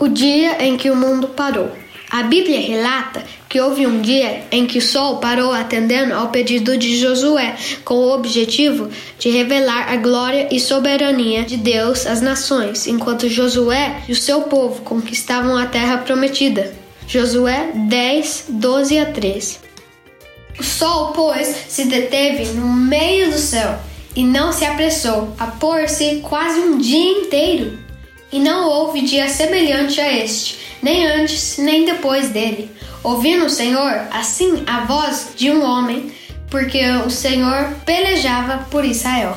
O dia em que o mundo parou. A Bíblia relata que houve um dia em que o sol parou atendendo ao pedido de Josué, com o objetivo de revelar a glória e soberania de Deus às nações, enquanto Josué e o seu povo conquistavam a terra prometida. Josué 10, 12 a 13. O sol, pois, se deteve no meio do céu e não se apressou a pôr-se quase um dia inteiro. E não houve dia semelhante a este, nem antes nem depois dele. Ouvindo o Senhor, assim, a voz de um homem, porque o Senhor pelejava por Israel.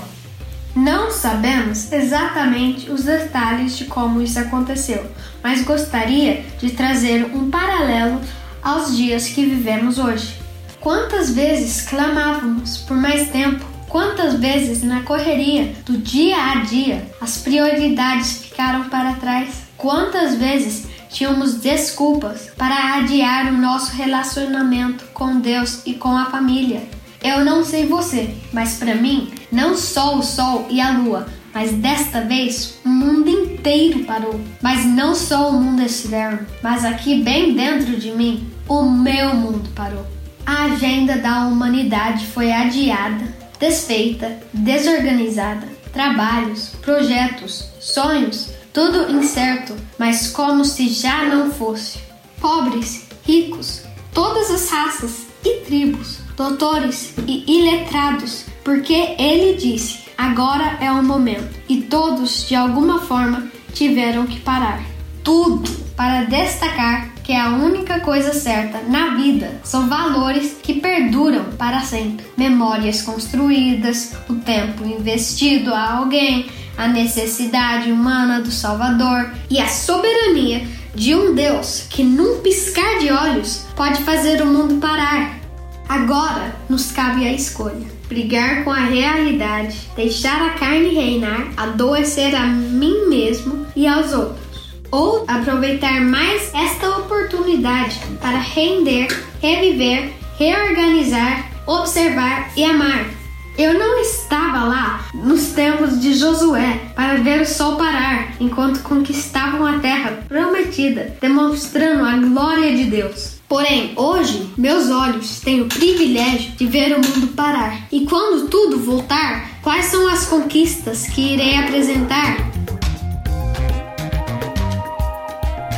Não sabemos exatamente os detalhes de como isso aconteceu, mas gostaria de trazer um paralelo aos dias que vivemos hoje. Quantas vezes clamávamos por mais tempo Quantas vezes na correria do dia a dia as prioridades ficaram para trás? Quantas vezes tínhamos desculpas para adiar o nosso relacionamento com Deus e com a família? Eu não sei você, mas para mim, não só o sol e a lua, mas desta vez o mundo inteiro parou. Mas não só o mundo externo, mas aqui bem dentro de mim, o meu mundo parou. A agenda da humanidade foi adiada desfeita, desorganizada, trabalhos, projetos, sonhos, tudo incerto, mas como se já não fosse. Pobres, ricos, todas as raças e tribos, doutores e iletrados, porque ele disse: agora é o momento, e todos de alguma forma tiveram que parar. Tudo para destacar que é a única coisa certa na vida. São valores que perduram para sempre, memórias construídas, o tempo investido a alguém, a necessidade humana do Salvador e a soberania de um Deus que, num piscar de olhos, pode fazer o mundo parar. Agora nos cabe a escolha: brigar com a realidade, deixar a carne reinar, adoecer a mim mesmo e aos outros. Ou aproveitar mais esta oportunidade para render, reviver, reorganizar, observar e amar. Eu não estava lá nos tempos de Josué para ver o sol parar enquanto conquistavam a terra prometida, demonstrando a glória de Deus. Porém, hoje, meus olhos têm o privilégio de ver o mundo parar. E quando tudo voltar, quais são as conquistas que irei apresentar?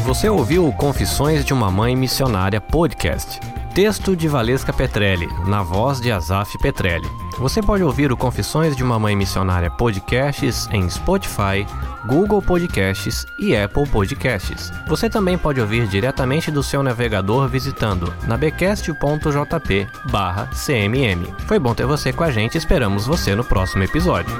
Você ouviu Confissões de uma Mãe Missionária Podcast. Texto de Valesca Petrelli, na voz de Azaf Petrelli. Você pode ouvir o Confissões de uma Mãe Missionária Podcasts em Spotify, Google Podcasts e Apple Podcasts. Você também pode ouvir diretamente do seu navegador visitando nabecast.jp/cmm. Foi bom ter você com a gente, esperamos você no próximo episódio.